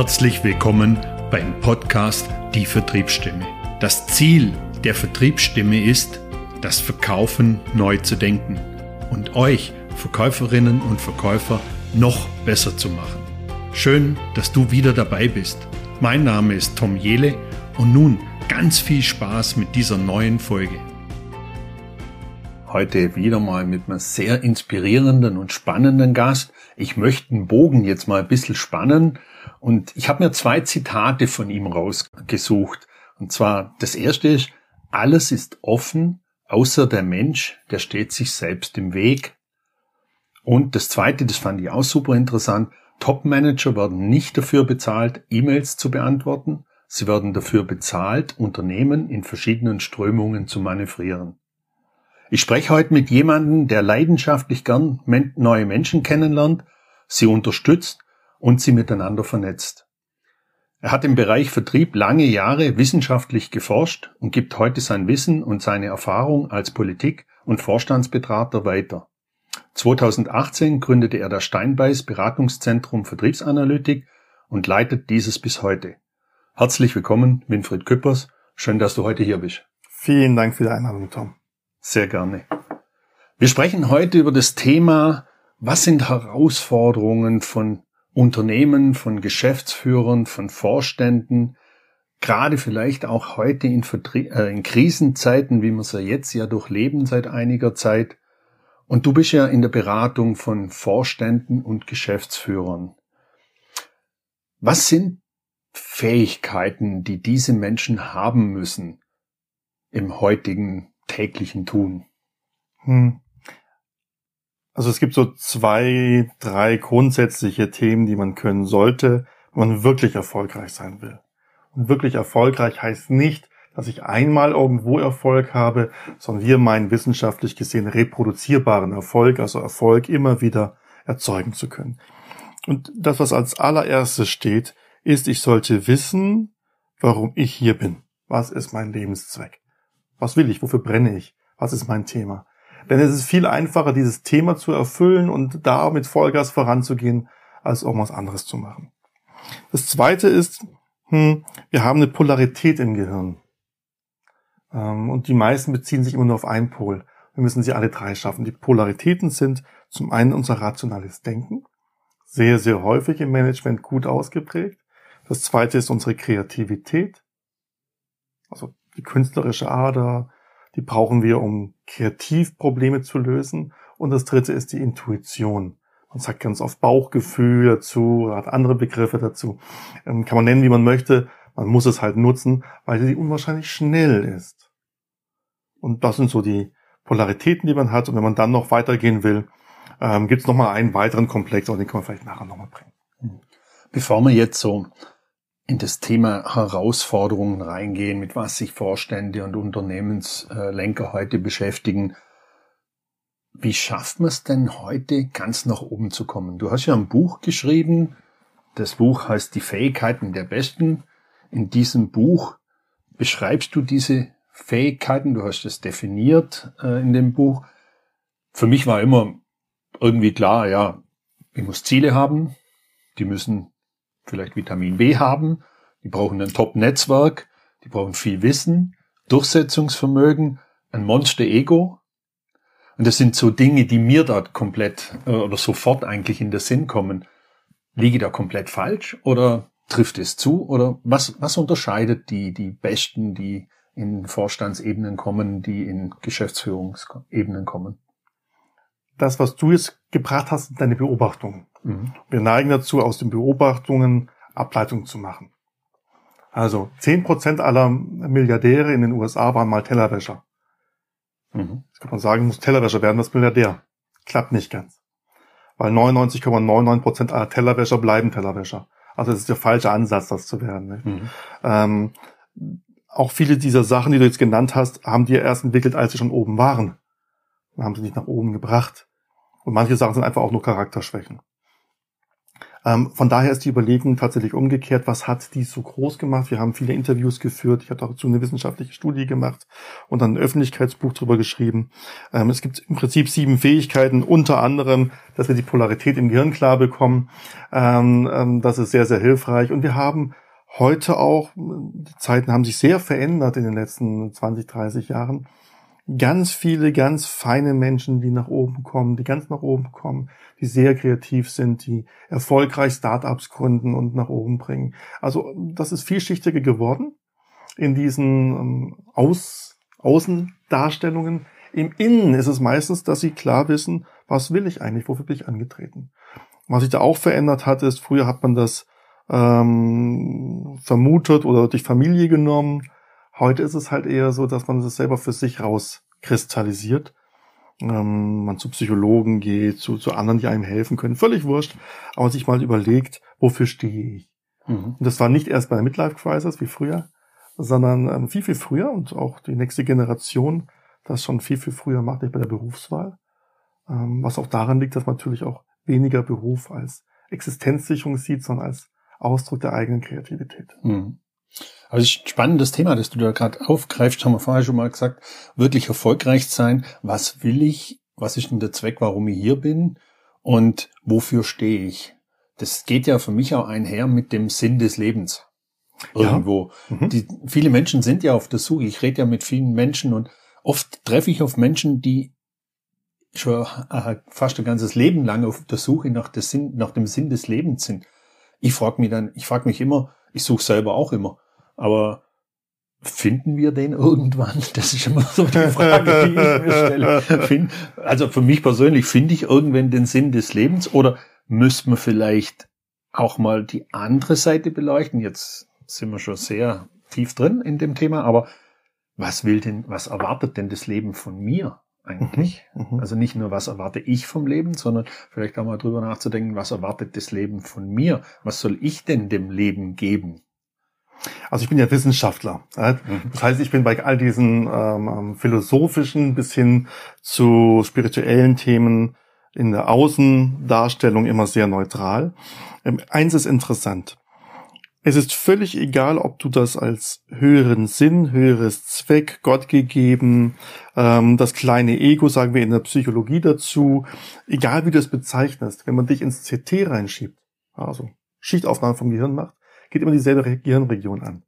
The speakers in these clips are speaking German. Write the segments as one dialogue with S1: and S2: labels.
S1: Herzlich willkommen beim Podcast Die Vertriebsstimme. Das Ziel der Vertriebsstimme ist, das Verkaufen neu zu denken und euch Verkäuferinnen und Verkäufer noch besser zu machen. Schön, dass du wieder dabei bist. Mein Name ist Tom Jele und nun ganz viel Spaß mit dieser neuen Folge. Heute wieder mal mit einem sehr inspirierenden und spannenden Gast. Ich möchte den Bogen jetzt mal ein bisschen spannen und ich habe mir zwei Zitate von ihm rausgesucht. Und zwar, das erste ist, alles ist offen, außer der Mensch, der steht sich selbst im Weg. Und das zweite, das fand ich auch super interessant, Top-Manager werden nicht dafür bezahlt, E-Mails zu beantworten. Sie werden dafür bezahlt, Unternehmen in verschiedenen Strömungen zu manövrieren. Ich spreche heute mit jemandem, der leidenschaftlich gern neue Menschen kennenlernt, sie unterstützt und sie miteinander vernetzt. Er hat im Bereich Vertrieb lange Jahre wissenschaftlich geforscht und gibt heute sein Wissen und seine Erfahrung als Politik- und Vorstandsbetrater weiter. 2018 gründete er das Steinbeiß Beratungszentrum Vertriebsanalytik und leitet dieses bis heute. Herzlich willkommen, Winfried Küppers. Schön, dass du heute hier bist.
S2: Vielen Dank für die Einladung, Tom.
S1: Sehr gerne. Wir sprechen heute über das Thema, was sind Herausforderungen von Unternehmen, von Geschäftsführern, von Vorständen, gerade vielleicht auch heute in, Vertrie äh, in Krisenzeiten, wie wir sie jetzt ja durchleben seit einiger Zeit. Und du bist ja in der Beratung von Vorständen und Geschäftsführern. Was sind Fähigkeiten, die diese Menschen haben müssen im heutigen täglichen Tun? Hm.
S2: Also es gibt so zwei, drei grundsätzliche Themen, die man können sollte, wenn man wirklich erfolgreich sein will. Und wirklich erfolgreich heißt nicht, dass ich einmal irgendwo Erfolg habe, sondern wir meinen wissenschaftlich gesehen reproduzierbaren Erfolg, also Erfolg immer wieder erzeugen zu können. Und das, was als allererstes steht, ist, ich sollte wissen, warum ich hier bin. Was ist mein Lebenszweck? Was will ich? Wofür brenne ich? Was ist mein Thema? Denn es ist viel einfacher, dieses Thema zu erfüllen und da mit Vollgas voranzugehen, als irgendwas anderes zu machen. Das zweite ist, hm, wir haben eine Polarität im Gehirn. Ähm, und die meisten beziehen sich immer nur auf einen Pol. Wir müssen sie alle drei schaffen. Die Polaritäten sind zum einen unser rationales Denken, sehr, sehr häufig im Management gut ausgeprägt. Das zweite ist unsere Kreativität, also die künstlerische Ader, die brauchen wir, um kreativ Probleme zu lösen. Und das dritte ist die Intuition. Man sagt ganz oft Bauchgefühl dazu, hat andere Begriffe dazu. Ähm, kann man nennen, wie man möchte. Man muss es halt nutzen, weil sie unwahrscheinlich schnell ist. Und das sind so die Polaritäten, die man hat. Und wenn man dann noch weitergehen will, ähm, gibt es nochmal einen weiteren Komplex, aber den können wir vielleicht nachher nochmal bringen.
S1: Bevor wir jetzt so in das Thema Herausforderungen reingehen, mit was sich Vorstände und Unternehmenslenker heute beschäftigen. Wie schafft man es denn heute ganz nach oben zu kommen? Du hast ja ein Buch geschrieben. Das Buch heißt Die Fähigkeiten der Besten. In diesem Buch beschreibst du diese Fähigkeiten. Du hast es definiert äh, in dem Buch. Für mich war immer irgendwie klar, ja, ich muss Ziele haben. Die müssen vielleicht Vitamin B haben, die brauchen ein Top-Netzwerk, die brauchen viel Wissen, Durchsetzungsvermögen, ein Monster-Ego. Und das sind so Dinge, die mir dort komplett äh, oder sofort eigentlich in den Sinn kommen. Liege da komplett falsch oder trifft es zu? Oder was, was unterscheidet die, die Besten, die in Vorstandsebenen kommen, die in Geschäftsführungsebenen kommen?
S2: Das, was du jetzt gebracht hast, sind deine Beobachtungen. Mhm. Wir neigen dazu, aus den Beobachtungen Ableitungen zu machen. Also zehn Prozent aller Milliardäre in den USA waren mal Tellerwäscher. Mhm. Jetzt kann man sagen, muss Tellerwäscher werden das Milliardär. Klappt nicht ganz. Weil 99,99 Prozent aller Tellerwäscher bleiben Tellerwäscher. Also es ist der falsche Ansatz, das zu werden. Mhm. Ähm, auch viele dieser Sachen, die du jetzt genannt hast, haben die erst entwickelt, als sie schon oben waren. Dann haben sie nicht nach oben gebracht. Und manche Sachen sind einfach auch nur Charakterschwächen. Ähm, von daher ist die Überlegung tatsächlich umgekehrt, was hat die so groß gemacht? Wir haben viele Interviews geführt, ich habe dazu eine wissenschaftliche Studie gemacht und dann ein Öffentlichkeitsbuch drüber geschrieben. Ähm, es gibt im Prinzip sieben Fähigkeiten, unter anderem, dass wir die Polarität im Gehirn klar bekommen. Ähm, ähm, das ist sehr, sehr hilfreich. Und wir haben heute auch, die Zeiten haben sich sehr verändert in den letzten 20, 30 Jahren ganz viele ganz feine Menschen, die nach oben kommen, die ganz nach oben kommen, die sehr kreativ sind, die erfolgreich Startups gründen und nach oben bringen. Also das ist vielschichtiger geworden in diesen ähm, Aus Außendarstellungen. Im Innen ist es meistens, dass sie klar wissen, was will ich eigentlich, wofür bin ich angetreten. Was sich da auch verändert hat, ist, früher hat man das ähm, vermutet oder durch Familie genommen Heute ist es halt eher so, dass man es selber für sich rauskristallisiert. Ähm, man zu Psychologen geht, zu, zu anderen, die einem helfen können. Völlig wurscht. Aber sich mal überlegt, wofür stehe ich? Mhm. Und das war nicht erst bei der Midlife Crisis wie früher, sondern ähm, viel, viel früher und auch die nächste Generation das schon viel, viel früher macht, nicht bei der Berufswahl. Ähm, was auch daran liegt, dass man natürlich auch weniger Beruf als Existenzsicherung sieht, sondern als Ausdruck der eigenen Kreativität.
S1: Mhm. Also ist ein spannendes Thema, das du da gerade aufgreifst, haben wir vorher schon mal gesagt, wirklich erfolgreich sein. Was will ich? Was ist denn der Zweck, warum ich hier bin? Und wofür stehe ich? Das geht ja für mich auch einher mit dem Sinn des Lebens. Irgendwo. Ja. Mhm. Die, viele Menschen sind ja auf der Suche. Ich rede ja mit vielen Menschen und oft treffe ich auf Menschen, die schon äh, fast ein ganzes Leben lang auf der Suche nach, Sinn, nach dem Sinn des Lebens sind. Ich frage mich dann, ich frage mich immer, ich suche selber auch immer. Aber finden wir den irgendwann? Das ist immer so die Frage, die ich mir stelle. also für mich persönlich, finde ich irgendwann den Sinn des Lebens oder müsste man vielleicht auch mal die andere Seite beleuchten? Jetzt sind wir schon sehr tief drin in dem Thema, aber was will denn, was erwartet denn das Leben von mir eigentlich? Mhm, mhm. also nicht nur, was erwarte ich vom Leben, sondern vielleicht auch mal drüber nachzudenken, was erwartet das Leben von mir? Was soll ich denn dem Leben geben?
S2: Also ich bin ja Wissenschaftler. Mhm. Das heißt, ich bin bei all diesen ähm, ähm, philosophischen bis hin zu spirituellen Themen in der Außendarstellung immer sehr neutral. Ähm, eins ist interessant. Es ist völlig egal, ob du das als höheren Sinn, höheres Zweck, Gott gegeben, ähm, das kleine Ego, sagen wir in der Psychologie dazu, egal wie du es bezeichnest, wenn man dich ins CT reinschiebt, also Schichtaufnahme vom Gehirn macht, geht immer dieselbe Gehirnregion an.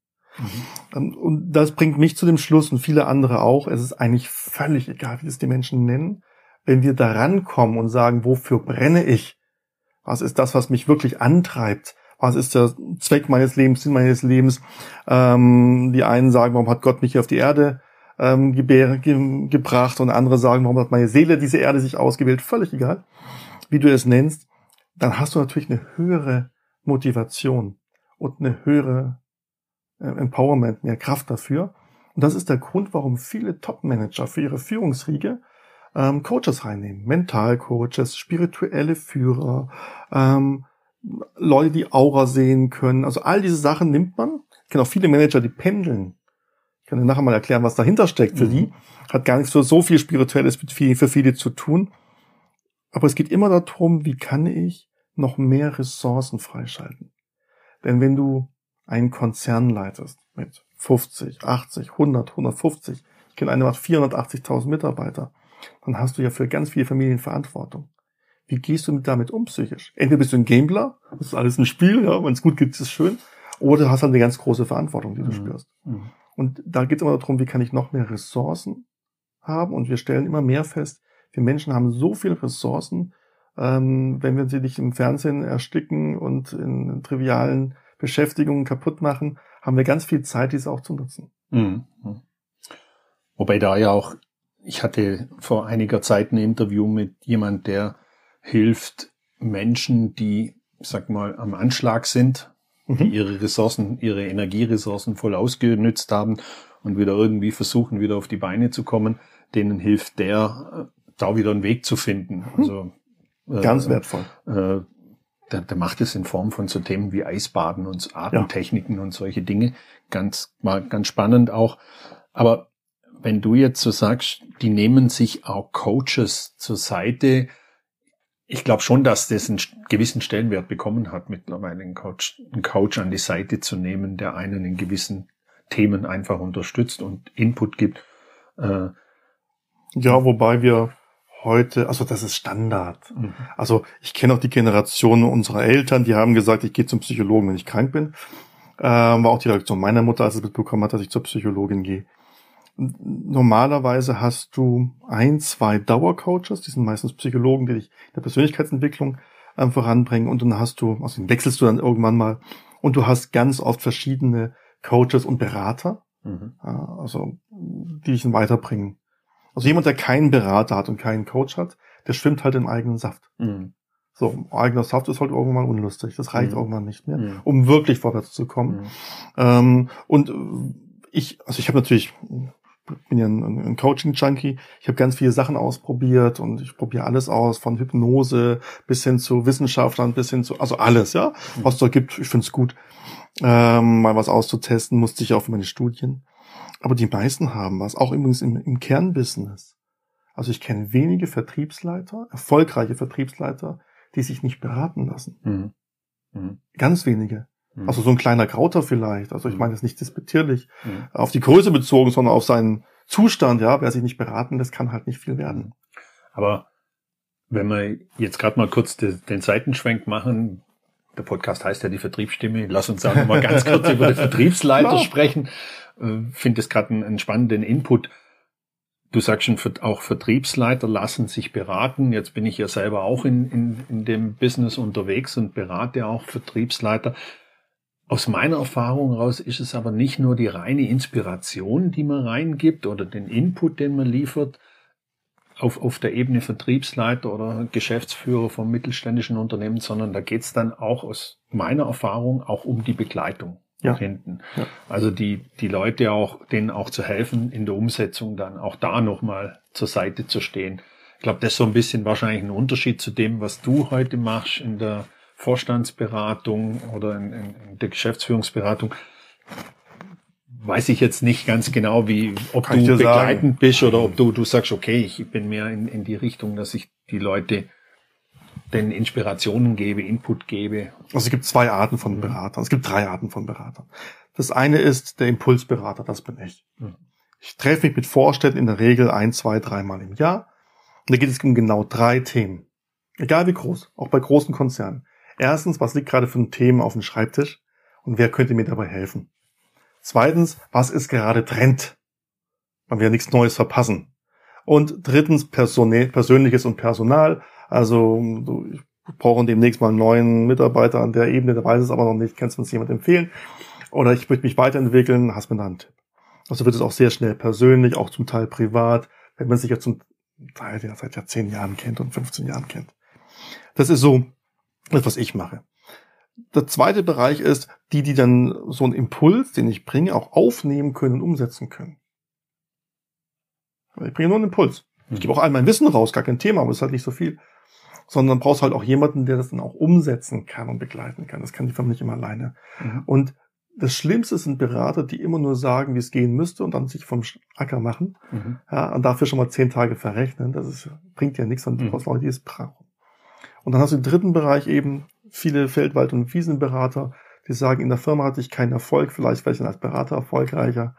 S2: Mhm. Und das bringt mich zu dem Schluss und viele andere auch, es ist eigentlich völlig egal, wie es die Menschen nennen, wenn wir da rankommen und sagen, wofür brenne ich? Was ist das, was mich wirklich antreibt? Was ist der Zweck meines Lebens, Sinn meines Lebens? Ähm, die einen sagen, warum hat Gott mich hier auf die Erde ähm, ge ge gebracht? Und andere sagen, warum hat meine Seele diese Erde sich ausgewählt? Völlig egal, wie du es nennst. Dann hast du natürlich eine höhere Motivation und eine höhere äh, Empowerment, mehr Kraft dafür. Und das ist der Grund, warum viele Top-Manager für ihre Führungsriege ähm, Coaches reinnehmen. Mentalcoaches, spirituelle Führer, ähm, Leute, die Aura sehen können. Also all diese Sachen nimmt man. Ich kenne auch viele Manager, die pendeln. Ich kann dir nachher mal erklären, was dahinter steckt für mhm. die. Hat gar nicht so, so viel Spirituelles für viele zu tun. Aber es geht immer darum, wie kann ich noch mehr Ressourcen freischalten. Denn wenn du einen Konzern leitest mit 50, 80, 100, 150, ich kenne eine, macht 480.000 Mitarbeiter, dann hast du ja für ganz viele Familien Verantwortung. Wie gehst du damit um psychisch? Entweder bist du ein Gambler, das ist alles ein Spiel, ja, wenn es gut geht, ist es schön, oder du hast halt eine ganz große Verantwortung, die du mhm. spürst. Mhm. Und da geht es immer darum, wie kann ich noch mehr Ressourcen haben? Und wir stellen immer mehr fest, wir Menschen haben so viele Ressourcen, ähm, wenn wir sie nicht im Fernsehen ersticken und in trivialen Beschäftigungen kaputt machen, haben wir ganz viel Zeit, diese auch zu nutzen. Mhm.
S1: Wobei da ja auch, ich hatte vor einiger Zeit ein Interview mit jemand, der hilft Menschen, die, sag mal, am Anschlag sind, mhm. die ihre Ressourcen, ihre Energieressourcen voll ausgenützt haben und wieder irgendwie versuchen, wieder auf die Beine zu kommen, denen hilft der, äh, da wieder einen Weg zu finden. Mhm. Also
S2: Ganz äh, wertvoll.
S1: Äh, der, der macht es in Form von so Themen wie Eisbaden und Atemtechniken ja. und solche Dinge. Ganz, mal ganz spannend auch. Aber wenn du jetzt so sagst, die nehmen sich auch Coaches zur Seite, ich glaube schon, dass das einen gewissen Stellenwert bekommen hat, mittlerweile einen Coach, einen Coach an die Seite zu nehmen, der einen in gewissen Themen einfach unterstützt und Input gibt.
S2: Äh, ja, wobei wir heute, also das ist Standard. Mhm. Also ich kenne auch die Generation unserer Eltern, die haben gesagt, ich gehe zum Psychologen, wenn ich krank bin. Ähm, war auch die Reaktion meiner Mutter, als sie mitbekommen hat, dass ich zur Psychologin gehe. Normalerweise hast du ein, zwei Dauercoaches, die sind meistens Psychologen, die dich in der Persönlichkeitsentwicklung ähm, voranbringen und dann hast du, also den wechselst du dann irgendwann mal und du hast ganz oft verschiedene Coaches und Berater, mhm. also die dich weiterbringen. Also jemand, der keinen Berater hat und keinen Coach hat, der schwimmt halt im eigenen Saft. Mhm. So, eigener Saft ist halt irgendwann unlustig. Das reicht mhm. irgendwann nicht mehr, mhm. um wirklich vorwärts zu kommen. Mhm. Ähm, und ich, also ich habe natürlich bin ja ein, ein Coaching-Junkie. Ich habe ganz viele Sachen ausprobiert und ich probiere alles aus, von Hypnose bis hin zu Wissenschaftlern, bis hin zu, also alles, ja, mhm. was es da gibt. Ich finde es gut, ähm, mal was auszutesten, musste ich auch für meine Studien. Aber die meisten haben was, auch übrigens im, im Kernbusiness. Also ich kenne wenige Vertriebsleiter, erfolgreiche Vertriebsleiter, die sich nicht beraten lassen. Mhm. Mhm. Ganz wenige. Mhm. Also so ein kleiner Krauter vielleicht. Also ich mhm. meine das nicht disputierlich mhm. auf die Größe bezogen, sondern auf seinen Zustand. Ja, wer sich nicht beraten lässt, kann halt nicht viel werden.
S1: Aber wenn wir jetzt gerade mal kurz den, den Seitenschwenk machen, der Podcast heißt ja die Vertriebsstimme. Lass uns auch mal ganz kurz über den Vertriebsleiter sprechen. Äh, Finde es gerade einen, einen spannenden Input. Du sagst schon, auch Vertriebsleiter lassen sich beraten. Jetzt bin ich ja selber auch in, in, in dem Business unterwegs und berate auch Vertriebsleiter. Aus meiner Erfahrung heraus ist es aber nicht nur die reine Inspiration, die man reingibt oder den Input, den man liefert, auf, auf der Ebene Vertriebsleiter oder Geschäftsführer vom mittelständischen Unternehmen, sondern da geht es dann auch aus meiner Erfahrung auch um die Begleitung ja. hinten. Ja. Also die, die Leute auch, denen auch zu helfen, in der Umsetzung dann auch da nochmal zur Seite zu stehen. Ich glaube, das ist so ein bisschen wahrscheinlich ein Unterschied zu dem, was du heute machst in der Vorstandsberatung oder in, in, in der Geschäftsführungsberatung. Weiß ich jetzt nicht ganz genau, wie, ob Kann du begleitend sagen. bist oder ob du, du sagst, okay, ich bin mehr in, in die Richtung, dass ich die Leute den Inspirationen gebe, Input gebe.
S2: Also es gibt zwei Arten von Beratern. Es gibt drei Arten von Beratern. Das eine ist der Impulsberater, das bin ich. Mhm. Ich treffe mich mit Vorständen in der Regel ein, zwei, dreimal im Jahr. Und da geht es um genau drei Themen. Egal wie groß, auch bei großen Konzernen. Erstens, was liegt gerade für ein Thema auf dem Schreibtisch und wer könnte mir dabei helfen? Zweitens, was ist gerade Trend? Man will ja nichts Neues verpassen. Und drittens, Personal, Persönliches und Personal. Also ich brauche demnächst mal einen neuen Mitarbeiter an der Ebene, der weiß es aber noch nicht, kannst du uns jemand empfehlen? Oder ich möchte mich weiterentwickeln, hast mir da einen Tipp. Also wird es auch sehr schnell persönlich, auch zum Teil privat, wenn man sich ja zum Teil ja seit ja zehn Jahren kennt und 15 Jahren kennt. Das ist so das, was ich mache. Der zweite Bereich ist, die, die dann so einen Impuls, den ich bringe, auch aufnehmen können und umsetzen können. Ich bringe nur einen Impuls. Ich gebe auch all mein Wissen raus, gar kein Thema, aber es ist halt nicht so viel. Sondern brauchst halt auch jemanden, der das dann auch umsetzen kann und begleiten kann. Das kann die Firma nicht immer alleine. Mhm. Und das Schlimmste sind Berater, die immer nur sagen, wie es gehen müsste und dann sich vom Acker machen. Mhm. Ja, und dafür schon mal zehn Tage verrechnen. Das ist, bringt ja nichts, sondern du mhm. brauchst Leute, die es brauchen. Und dann hast du im dritten Bereich eben viele Feldwald- und Wiesenberater, die sagen, in der Firma hatte ich keinen Erfolg, vielleicht wäre ich dann als Berater erfolgreicher.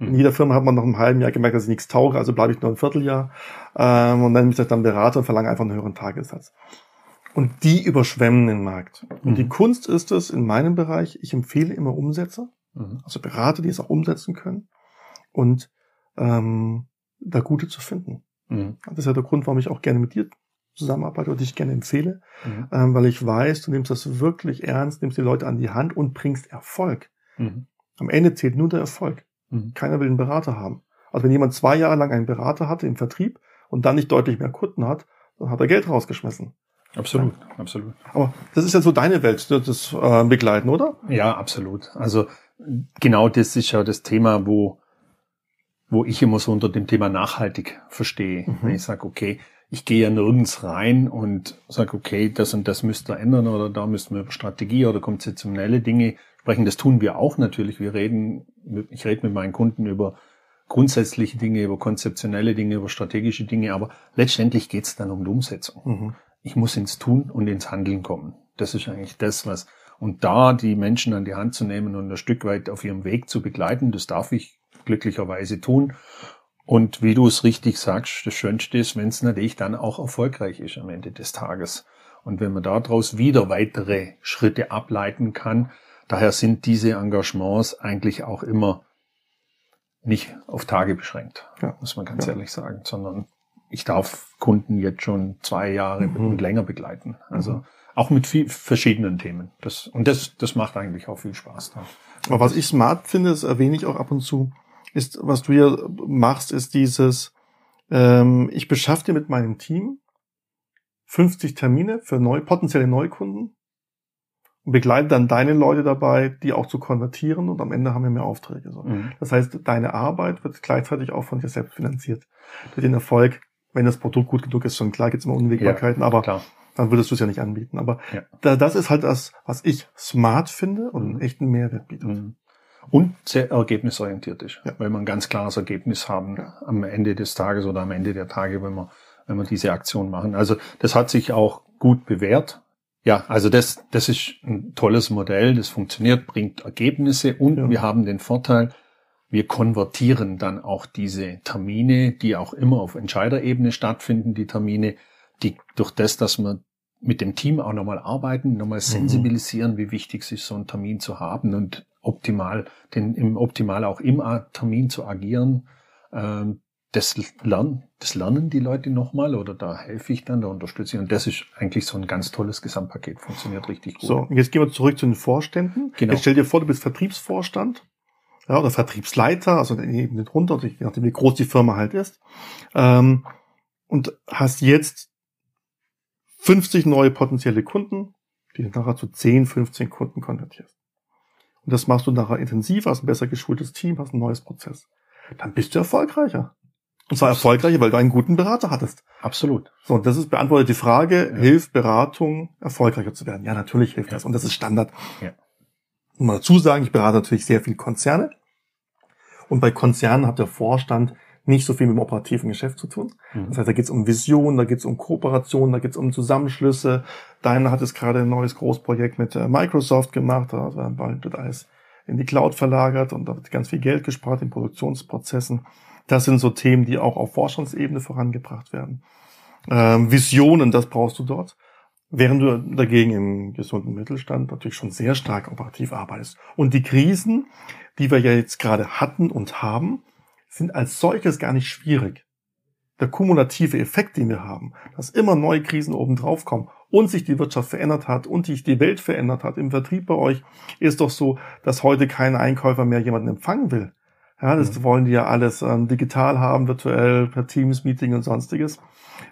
S2: In jeder Firma hat man nach einem halben Jahr gemerkt, dass ich nichts tauge, also bleibe ich nur ein Vierteljahr ähm, und nenne mich dann Berater und verlange einfach einen höheren Tagessatz. Und die überschwemmen den Markt. Und mhm. die Kunst ist es in meinem Bereich, ich empfehle immer Umsetzer, mhm. also Berater, die es auch umsetzen können und ähm, da gute zu finden. Mhm. Das ist ja der Grund, warum ich auch gerne mit dir zusammenarbeite oder die ich gerne empfehle, mhm. ähm, weil ich weiß, du nimmst das wirklich ernst, nimmst die Leute an die Hand und bringst Erfolg. Mhm. Am Ende zählt nur der Erfolg. Mhm. Keiner will einen Berater haben. Also wenn jemand zwei Jahre lang einen Berater hatte im Vertrieb und dann nicht deutlich mehr Kunden hat, dann hat er Geld rausgeschmissen.
S1: Absolut, ja. absolut.
S2: Aber das ist ja so deine Welt, das äh, Begleiten, oder?
S1: Ja, absolut. Also genau das ist ja das Thema, wo wo ich immer so unter dem Thema nachhaltig verstehe. Mhm. Wenn ich sage, okay, ich gehe ja nirgends rein und sage, okay, das und das müsst ihr ändern oder da müssten wir über Strategie oder konzeptionelle Dinge sprechen. Das tun wir auch natürlich. Wir reden, ich rede mit meinen Kunden über grundsätzliche Dinge, über konzeptionelle Dinge, über strategische Dinge, aber letztendlich geht es dann um die Umsetzung. Mhm. ich muss ins Tun und ins Handeln kommen. Das ist eigentlich das, was, und da die Menschen an die Hand zu nehmen und ein Stück weit auf ihrem Weg zu begleiten, das darf ich glücklicherweise tun. Und wie du es richtig sagst, das Schönste ist, wenn es natürlich dann auch erfolgreich ist am Ende des Tages. Und wenn man daraus wieder weitere Schritte ableiten kann, daher sind diese Engagements eigentlich auch immer nicht auf Tage beschränkt, ja. muss man ganz ja. ehrlich sagen, sondern ich darf Kunden jetzt schon zwei Jahre mhm. und länger begleiten. Also mhm. auch mit viel, verschiedenen Themen. Das, und das, das macht eigentlich auch viel Spaß. Dann.
S2: Aber was ich smart finde, das erwähne ich auch ab und zu, ist, was du hier machst, ist dieses, ähm, ich beschaffe dir mit meinem Team 50 Termine für neu, potenzielle Neukunden und begleite dann deine Leute dabei, die auch zu konvertieren und am Ende haben wir mehr Aufträge. So. Mhm. Das heißt, deine Arbeit wird gleichzeitig auch von dir selbst finanziert. Durch den Erfolg, wenn das Produkt gut genug ist, schon klar gibt es immer Unwägbarkeiten, ja, aber klar. dann würdest du es ja nicht anbieten. Aber ja. da, das ist halt das, was ich smart finde und mhm. einen echten Mehrwert bietet. Mhm.
S1: Und sehr ergebnisorientiert ist, ja. weil man ein ganz klares Ergebnis haben am Ende des Tages oder am Ende der Tage, wenn wir, wenn wir diese Aktion machen. Also das hat sich auch gut bewährt ja, also das, das ist ein tolles Modell, das funktioniert, bringt Ergebnisse und ja. wir haben den Vorteil, wir konvertieren dann auch diese Termine, die auch immer auf Entscheiderebene stattfinden, die Termine, die durch das, dass wir mit dem Team auch nochmal arbeiten, nochmal mhm. sensibilisieren, wie wichtig es ist, so einen Termin zu haben und optimal, den im optimal auch im Termin zu agieren. Ähm, das lernen, das lernen die Leute nochmal oder da helfe ich dann, da unterstütze ich. Und das ist eigentlich so ein ganz tolles Gesamtpaket, funktioniert richtig gut.
S2: So, jetzt gehen wir zurück zu den Vorständen. Genau. Jetzt stell dir vor, du bist Vertriebsvorstand ja, oder Vertriebsleiter, also eben drunter, je nachdem wie groß die Firma halt ist, ähm, und hast jetzt 50 neue potenzielle Kunden, die du nachher zu 10, 15 Kunden konvertierst. Und das machst du nachher intensiv, hast ein besser geschultes Team, hast ein neues Prozess. Dann bist du erfolgreicher. Und zwar erfolgreicher, weil du einen guten Berater hattest.
S1: Absolut.
S2: So, und das ist beantwortet die Frage, ja. hilft Beratung erfolgreicher zu werden? Ja, natürlich hilft ja. das. Und das ist Standard. Ja. Und mal dazu sagen, ich berate natürlich sehr viel Konzerne. Und bei Konzernen hat der Vorstand nicht so viel mit dem operativen Geschäft zu tun. Mhm. Das heißt, da geht es um Vision, da geht es um Kooperation, da geht es um Zusammenschlüsse. Deiner hat es gerade ein neues Großprojekt mit äh, Microsoft gemacht, also bald wird alles in die Cloud verlagert und da wird ganz viel Geld gespart in Produktionsprozessen. Das sind so Themen, die auch auf Forschungsebene vorangebracht werden. Ähm, Visionen, das brauchst du dort. Während du dagegen im gesunden Mittelstand natürlich schon sehr stark operativ arbeitest. Und die Krisen, die wir ja jetzt gerade hatten und haben, sind als solches gar nicht schwierig. Der kumulative Effekt, den wir haben, dass immer neue Krisen oben drauf kommen und sich die Wirtschaft verändert hat und sich die Welt verändert hat im Vertrieb bei euch, ist doch so, dass heute kein Einkäufer mehr jemanden empfangen will. Ja, das mhm. wollen die ja alles ähm, digital haben, virtuell, per Teams-Meeting und sonstiges.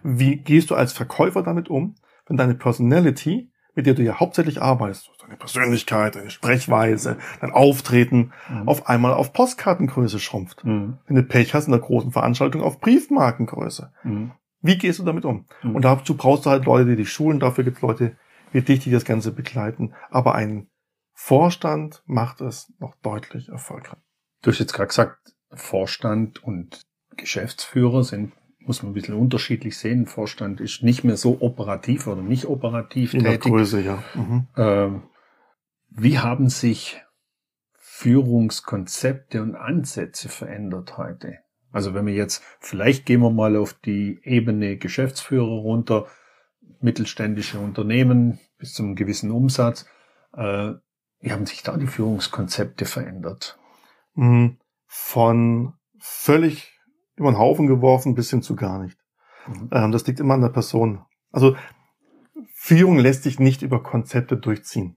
S2: Wie gehst du als Verkäufer damit um, wenn deine Personality, mit der du ja hauptsächlich arbeitest, deine Persönlichkeit, deine Sprechweise, dein Auftreten, mhm. auf einmal auf Postkartengröße schrumpft? Mhm. Wenn du Pech hast in der großen Veranstaltung auf Briefmarkengröße. Mhm. Wie gehst du damit um? Mhm. Und dazu brauchst du halt Leute, die dich schulen, dafür gibt es Leute wie dich, die das Ganze begleiten. Aber ein Vorstand macht es noch deutlich erfolgreich.
S1: Du hast jetzt gerade gesagt, Vorstand und Geschäftsführer sind, muss man ein bisschen unterschiedlich sehen. Vorstand ist nicht mehr so operativ oder nicht operativ
S2: In tätig. Der Größe, ja. Mhm.
S1: Ähm, wie haben sich Führungskonzepte und Ansätze verändert heute? Also wenn wir jetzt, vielleicht gehen wir mal auf die Ebene Geschäftsführer runter, mittelständische Unternehmen bis zum gewissen Umsatz. Äh, wie haben sich da die Führungskonzepte verändert?
S2: Mhm. von völlig über den Haufen geworfen bis hin zu gar nicht. Mhm. Ähm, das liegt immer an der Person. Also Führung lässt sich nicht über Konzepte durchziehen.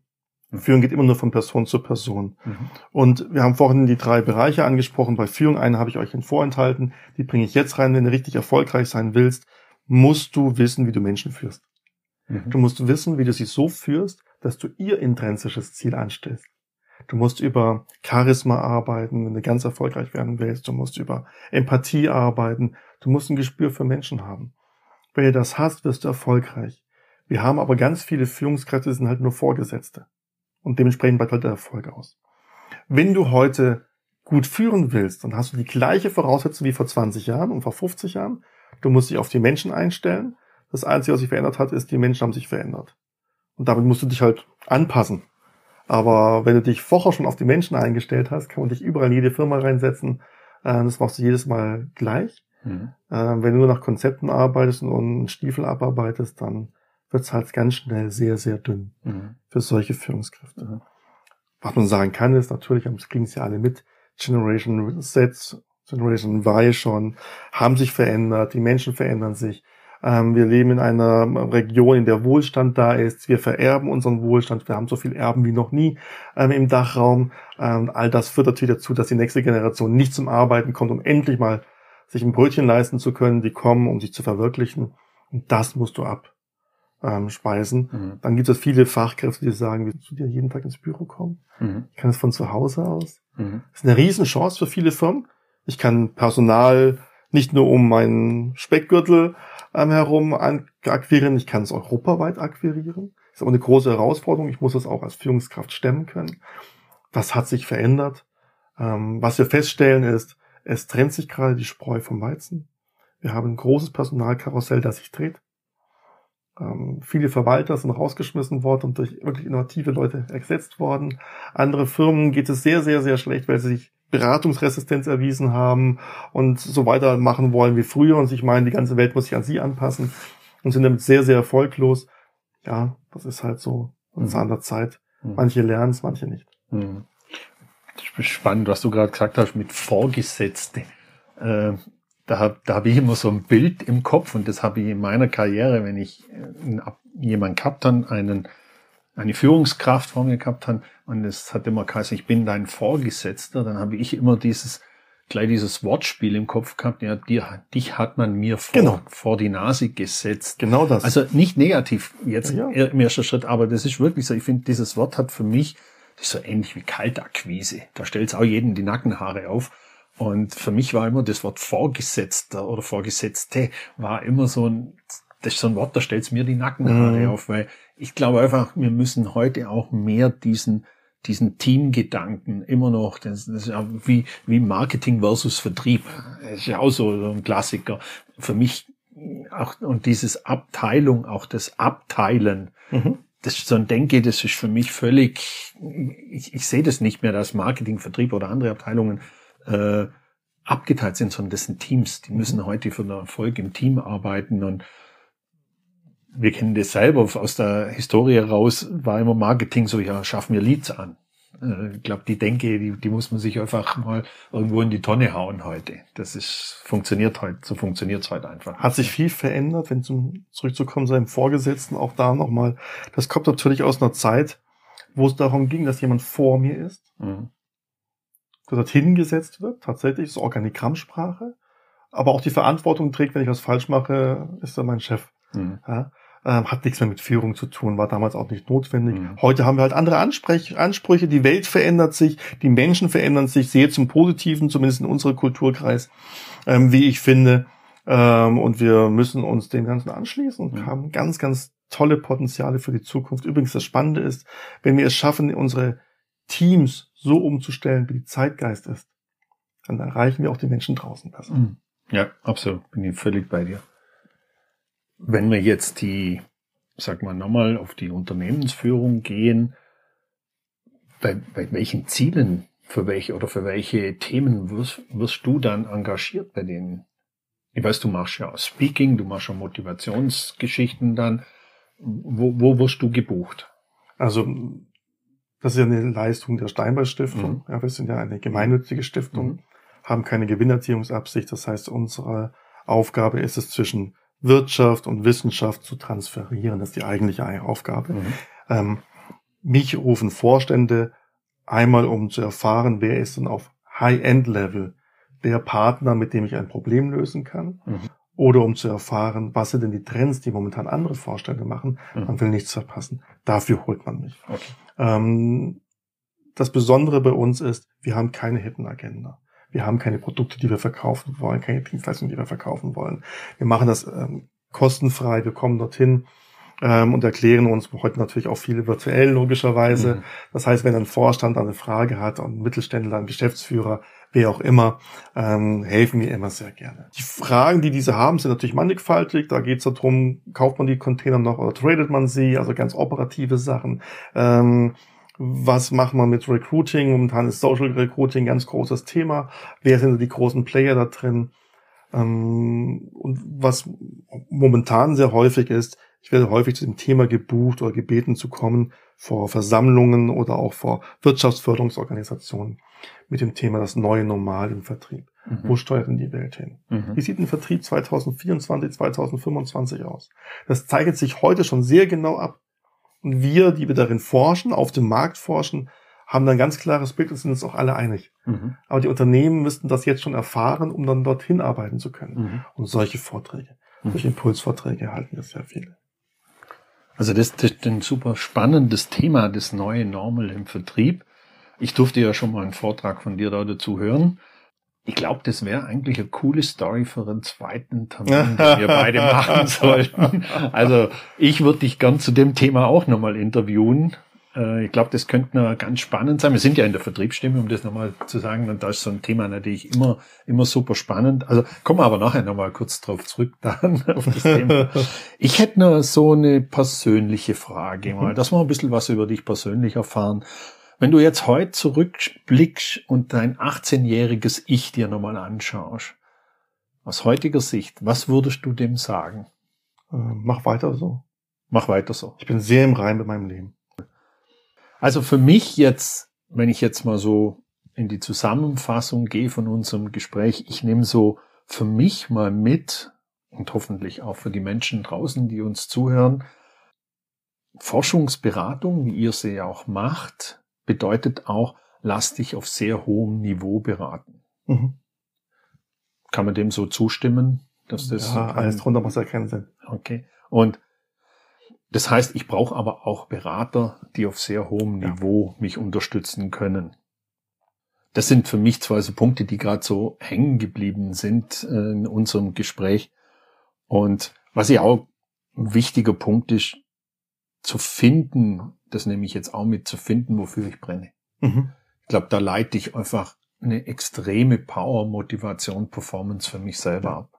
S2: Mhm. Führung geht immer nur von Person zu Person. Mhm. Und wir haben vorhin die drei Bereiche angesprochen. Bei Führung eine habe ich euch in vorenthalten. Die bringe ich jetzt rein. Wenn du richtig erfolgreich sein willst, musst du wissen, wie du Menschen führst. Mhm. Du musst wissen, wie du sie so führst, dass du ihr intrinsisches Ziel anstellst. Du musst über Charisma arbeiten, wenn du ganz erfolgreich werden willst. Du musst über Empathie arbeiten. Du musst ein Gespür für Menschen haben. Wenn du das hast, wirst du erfolgreich. Wir haben aber ganz viele Führungskräfte, die sind halt nur Vorgesetzte. Und dementsprechend bleibt halt der Erfolg aus. Wenn du heute gut führen willst, dann hast du die gleiche Voraussetzung wie vor 20 Jahren und vor 50 Jahren. Du musst dich auf die Menschen einstellen. Das Einzige, was sich verändert hat, ist, die Menschen haben sich verändert. Und damit musst du dich halt anpassen. Aber wenn du dich vorher schon auf die Menschen eingestellt hast, kann man dich überall in jede Firma reinsetzen. Äh, das machst du jedes Mal gleich. Mhm. Äh, wenn du nur nach Konzepten arbeitest und Stiefel abarbeitest, dann wird es halt ganz schnell sehr, sehr dünn mhm. für solche Führungskräfte. Mhm. Was man sagen kann, ist natürlich, das kriegen sie alle mit, Generation Z, Generation Y schon, haben sich verändert, die Menschen verändern sich. Ähm, wir leben in einer Region, in der Wohlstand da ist. Wir vererben unseren Wohlstand. Wir haben so viel Erben wie noch nie ähm, im Dachraum. Ähm, all das führt natürlich dazu, dass die nächste Generation nicht zum Arbeiten kommt, um endlich mal sich ein Brötchen leisten zu können. Die kommen, um sich zu verwirklichen. Und das musst du ab ähm, speisen. Mhm. Dann gibt es viele Fachkräfte, die sagen, willst du dir jeden Tag ins Büro kommen? Mhm. Ich kann es von zu Hause aus. Mhm. Das ist eine Riesenchance für viele Firmen. Ich kann Personal nicht nur um meinen Speckgürtel ähm, herum akquirieren, ich kann es europaweit akquirieren. Ist aber eine große Herausforderung. Ich muss es auch als Führungskraft stemmen können. Das hat sich verändert. Ähm, was wir feststellen ist, es trennt sich gerade die Spreu vom Weizen. Wir haben ein großes Personalkarussell, das sich dreht. Ähm, viele Verwalter sind rausgeschmissen worden und durch wirklich innovative Leute ersetzt worden. Andere Firmen geht es sehr, sehr, sehr schlecht, weil sie sich Beratungsresistenz erwiesen haben und so weiter machen wollen wie früher und sich meinen, die ganze Welt muss sich an sie anpassen und sind damit sehr, sehr erfolglos. Ja, das ist halt so eine mhm. an der Zeit. Mhm. Manche lernen es, manche nicht. Mhm.
S1: Spannend, was du gerade gesagt hast mit Vorgesetzte. Äh, da habe da hab ich immer so ein Bild im Kopf und das habe ich in meiner Karriere, wenn ich äh, jemanden gehabt habe, einen, eine Führungskraft vor mir gehabt habe und es hat immer geheißen, ich bin dein Vorgesetzter, dann habe ich immer dieses gleich dieses Wortspiel im Kopf gehabt, ja, dir, dich hat man mir vor, genau. vor die Nase gesetzt.
S2: Genau das.
S1: Also nicht negativ jetzt ja. im ersten Schritt, aber das ist wirklich so, ich finde, dieses Wort hat für mich, das ist so ähnlich wie Kaltakquise. Da stellt es auch jeden die Nackenhaare auf. Und für mich war immer das Wort Vorgesetzter oder Vorgesetzte war immer so ein, das ist so ein Wort, da stellt es mir die Nackenhaare mhm. auf, weil ich glaube einfach, wir müssen heute auch mehr diesen, diesen Teamgedanken immer noch, das, das ist ja wie, wie Marketing versus Vertrieb. Das ist ja auch so, so ein Klassiker. Für mich auch, und dieses Abteilung, auch das Abteilen, mhm. das ist so ein Denke, das ist für mich völlig, ich, ich sehe das nicht mehr, dass Marketing, Vertrieb oder andere Abteilungen äh, abgeteilt sind, sondern das sind Teams. Die müssen mhm. heute für den Erfolg im Team arbeiten und wir kennen das selber aus der Historie raus, war immer Marketing so, ja, schaffen wir Leads an. Äh, ich glaube, die Denke, die, die muss man sich einfach mal irgendwo in die Tonne hauen heute. Das ist, funktioniert heute, so funktioniert es heute einfach.
S2: Hat sich viel verändert, wenn zum zurückzukommen seinem Vorgesetzten, auch da nochmal. Das kommt natürlich aus einer Zeit, wo es darum ging, dass jemand vor mir ist. Mhm dort hingesetzt wird, tatsächlich, so Organigrammsprache, aber auch die Verantwortung trägt, wenn ich was falsch mache, ist er mein Chef. Mhm. Ja, ähm, hat nichts mehr mit Führung zu tun, war damals auch nicht notwendig. Mhm. Heute haben wir halt andere Ansprech Ansprüche, die Welt verändert sich, die Menschen verändern sich, sehr zum Positiven, zumindest in unserem Kulturkreis, ähm, wie ich finde. Ähm, und wir müssen uns dem Ganzen anschließen und mhm. haben ganz, ganz tolle Potenziale für die Zukunft. Übrigens, das Spannende ist, wenn wir es schaffen, unsere Teams so umzustellen, wie die Zeitgeist ist, dann erreichen wir auch die Menschen draußen besser. Mhm.
S1: Ja, absolut. Bin ich völlig bei dir. Wenn wir jetzt die, sag mal nochmal, auf die Unternehmensführung gehen, bei, bei welchen Zielen für welche oder für welche Themen wirst, wirst du dann engagiert bei denen? Ich weiß, du machst ja Speaking, du machst ja Motivationsgeschichten dann. Wo, wo wirst du gebucht?
S2: Also das ist ja eine Leistung der Steinbeil Stiftung. Mhm. Ja, wir sind ja eine gemeinnützige Stiftung, mhm. haben keine Gewinnerziehungsabsicht. Das heißt, unsere Aufgabe ist es zwischen Wirtschaft und Wissenschaft zu transferieren. Das ist die eigentliche Aufgabe. Mhm. Ähm, mich rufen Vorstände einmal, um zu erfahren, wer ist denn auf High-End-Level der Partner, mit dem ich ein Problem lösen kann. Mhm. Oder um zu erfahren, was sind denn die Trends, die momentan andere Vorstände machen. Mhm. Man will nichts verpassen. Dafür holt man mich. Okay. Ähm, das Besondere bei uns ist, wir haben keine Hidden Agenda. Wir haben keine Produkte, die wir verkaufen wollen, keine Dienstleistungen, die wir verkaufen wollen. Wir machen das ähm, kostenfrei, wir kommen dorthin ähm, und erklären uns heute natürlich auch viele virtuell logischerweise. Mhm. Das heißt, wenn ein Vorstand eine Frage hat, ein Mittelständler, ein Geschäftsführer, wer auch immer, ähm, helfen wir immer sehr gerne. Die Fragen, die diese haben, sind natürlich mannigfaltig. Da geht es darum, kauft man die Container noch oder tradet man sie, also ganz operative Sachen. Ähm, was macht man mit Recruiting? Momentan ist Social Recruiting ein ganz großes Thema. Wer sind die großen Player da drin? Ähm, und was momentan sehr häufig ist, ich werde häufig zu dem Thema gebucht oder gebeten zu kommen vor Versammlungen oder auch vor Wirtschaftsförderungsorganisationen mit dem Thema das neue Normal im Vertrieb. Mhm. Wo steuert denn die Welt hin? Mhm. Wie sieht ein Vertrieb 2024, 2025 aus? Das zeichnet sich heute schon sehr genau ab. Und wir, die wir darin forschen, auf dem Markt forschen, haben dann ganz klares Bild und sind uns auch alle einig. Mhm. Aber die Unternehmen müssten das jetzt schon erfahren, um dann dorthin arbeiten zu können. Mhm. Und solche Vorträge, mhm. solche Impulsvorträge erhalten wir sehr viele.
S1: Also das, das ist ein super spannendes Thema, das neue Normal im Vertrieb. Ich durfte ja schon mal einen Vortrag von dir da dazu hören. Ich glaube, das wäre eigentlich eine coole Story für einen zweiten Termin, den wir beide machen sollten. Also ich würde dich gern zu dem Thema auch nochmal interviewen. Äh, ich glaube, das könnte noch ganz spannend sein. Wir sind ja in der Vertriebsstimme, um das nochmal zu sagen. Und da ist so ein Thema natürlich immer, immer super spannend. Also kommen wir aber nachher nochmal kurz drauf zurück dann auf das Thema. Ich hätte noch so eine persönliche Frage mal, dass wir ein bisschen was über dich persönlich erfahren. Wenn du jetzt heute zurückblickst und dein 18-jähriges Ich dir nochmal anschaust, aus heutiger Sicht, was würdest du dem sagen?
S2: Äh, mach weiter so.
S1: Mach weiter so.
S2: Ich bin sehr im Rein mit meinem Leben.
S1: Also für mich jetzt, wenn ich jetzt mal so in die Zusammenfassung gehe von unserem Gespräch, ich nehme so für mich mal mit und hoffentlich auch für die Menschen draußen, die uns zuhören, Forschungsberatung, wie ihr sie ja auch macht, bedeutet auch, lass dich auf sehr hohem Niveau beraten. Mhm. Kann man dem so zustimmen?
S2: Dass das ja, alles drunter muss ja keinen Sinn.
S1: Okay. Und das heißt, ich brauche aber auch Berater, die auf sehr hohem ja. Niveau mich unterstützen können. Das sind für mich zwei so Punkte, die gerade so hängen geblieben sind äh, in unserem Gespräch. Und was ja auch ein wichtiger Punkt ist, zu finden, das nehme ich jetzt auch mit, zu finden, wofür ich brenne. Mhm. Ich glaube, da leite ich einfach eine extreme Power, Motivation, Performance für mich selber ab.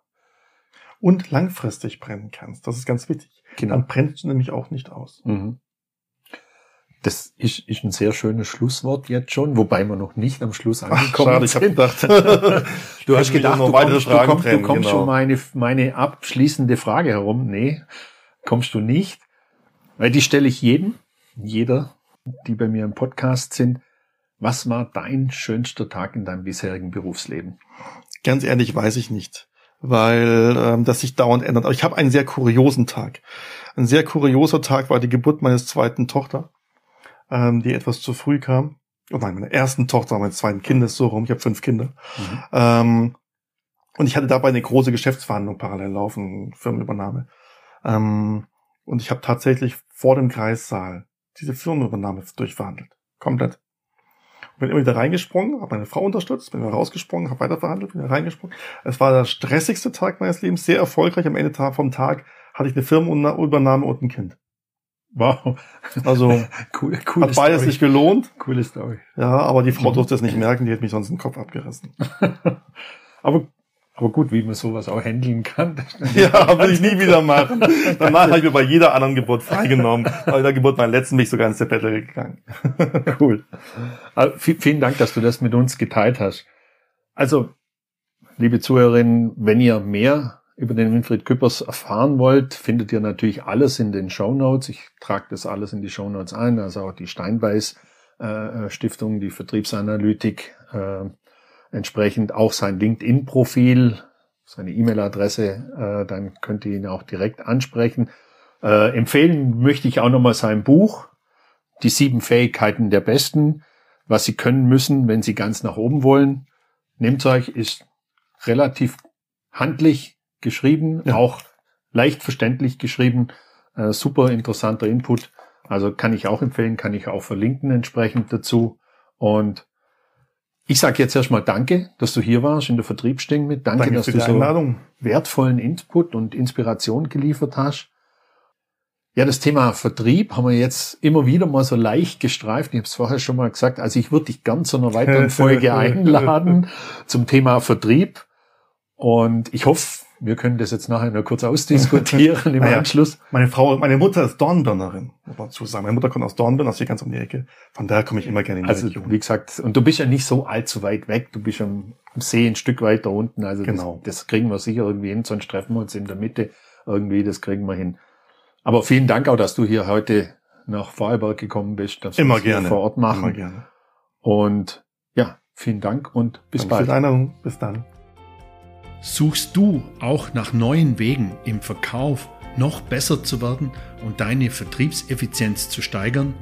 S2: Und langfristig brennen kannst. Das ist ganz wichtig. Genau. Dann brennst du nämlich auch nicht aus. Mhm.
S1: Das ist, ist ein sehr schönes Schlusswort jetzt schon, wobei wir noch nicht am Schluss angekommen Ach, schade,
S2: sind. Ich gedacht,
S1: du hast gedacht, du kommst, du kommst, du kommst genau. schon meine, meine abschließende Frage herum. Nee, kommst du nicht. Weil die stelle ich jedem, jeder, die bei mir im Podcast sind. Was war dein schönster Tag in deinem bisherigen Berufsleben?
S2: Ganz ehrlich weiß ich nicht, weil ähm, das sich dauernd ändert. Aber ich habe einen sehr kuriosen Tag. Ein sehr kurioser Tag war die Geburt meines zweiten Tochter, ähm, die etwas zu früh kam. Oh nein, meiner ersten Tochter, meines zweiten Kindes so rum. Ich habe fünf Kinder. Mhm. Ähm, und ich hatte dabei eine große Geschäftsverhandlung parallel laufen, Firmenübernahme. Ähm, und ich habe tatsächlich vor dem Kreissaal diese Firmenübernahme durchverhandelt. Komplett. Bin immer wieder reingesprungen, habe meine Frau unterstützt, bin wieder rausgesprungen, habe weiter verhandelt, bin wieder reingesprungen. Es war der stressigste Tag meines Lebens, sehr erfolgreich. Am Ende vom Tag hatte ich eine Firmenübernahme und ein Kind.
S1: Wow.
S2: Also cool, cool hat beides sich gelohnt.
S1: Coole Story.
S2: Ja, aber die Frau durfte es nicht merken, die hätte mich sonst den Kopf abgerissen.
S1: aber aber gut, wie man sowas auch handeln kann.
S2: Ja, will ich nie wieder machen. Danach habe ich mir bei jeder anderen Geburt freigenommen. Bei der Geburt meiner letzten bin ich sogar ins Seppettel gegangen.
S1: Cool. Also, vielen Dank, dass du das mit uns geteilt hast. Also, liebe Zuhörerinnen, wenn ihr mehr über den Winfried Küppers erfahren wollt, findet ihr natürlich alles in den Show Notes. Ich trage das alles in die Show Notes ein, also auch die Steinbeiß äh, Stiftung, die Vertriebsanalytik, äh, entsprechend auch sein LinkedIn-Profil, seine E-Mail-Adresse, äh, dann könnt ihr ihn auch direkt ansprechen. Äh, empfehlen möchte ich auch nochmal sein Buch, Die sieben Fähigkeiten der Besten, was Sie können müssen, wenn Sie ganz nach oben wollen. Nehmt euch, ist relativ handlich geschrieben, ja. auch leicht verständlich geschrieben, äh, super interessanter Input. Also kann ich auch empfehlen, kann ich auch verlinken entsprechend dazu. Und ich sage jetzt erstmal Danke, dass du hier warst in der Vertriebsstimme mit. Danke, Danke dass du so wertvollen Input und Inspiration geliefert hast. Ja, das Thema Vertrieb haben wir jetzt immer wieder mal so leicht gestreift. Ich habe es vorher schon mal gesagt. Also ich würde dich ganz zu einer weiteren Folge einladen zum Thema Vertrieb. Und ich hoffe, wir können das jetzt nachher noch kurz ausdiskutieren im naja, Anschluss.
S2: Meine Frau, meine Mutter ist Dornbirnerin, muss man zu sagen. Meine Mutter kommt aus Dornbirn, aus hier ganz um die Ecke. Von daher komme ich immer gerne in die
S1: also, Region. Wie gesagt, und du bist ja nicht so allzu weit weg. Du bist am See ein Stück weiter unten. Also genau. das, das kriegen wir sicher irgendwie hin. Sonst treffen wir uns in der Mitte irgendwie. Das kriegen wir hin. Aber vielen Dank auch, dass du hier heute nach Vorarlberg gekommen bist. Dass
S2: immer gerne.
S1: vor Ort machen.
S2: Immer gerne.
S1: Und ja, vielen Dank und bis Danke bald.
S2: Für Einladung. Bis dann.
S1: Suchst du auch nach neuen Wegen im Verkauf noch besser zu werden und deine Vertriebseffizienz zu steigern?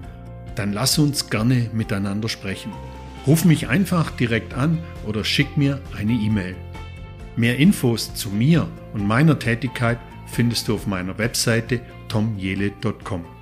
S1: Dann lass uns gerne miteinander sprechen. Ruf mich einfach direkt an oder schick mir eine E-Mail. Mehr Infos zu mir und meiner Tätigkeit findest du auf meiner Webseite tomjele.com.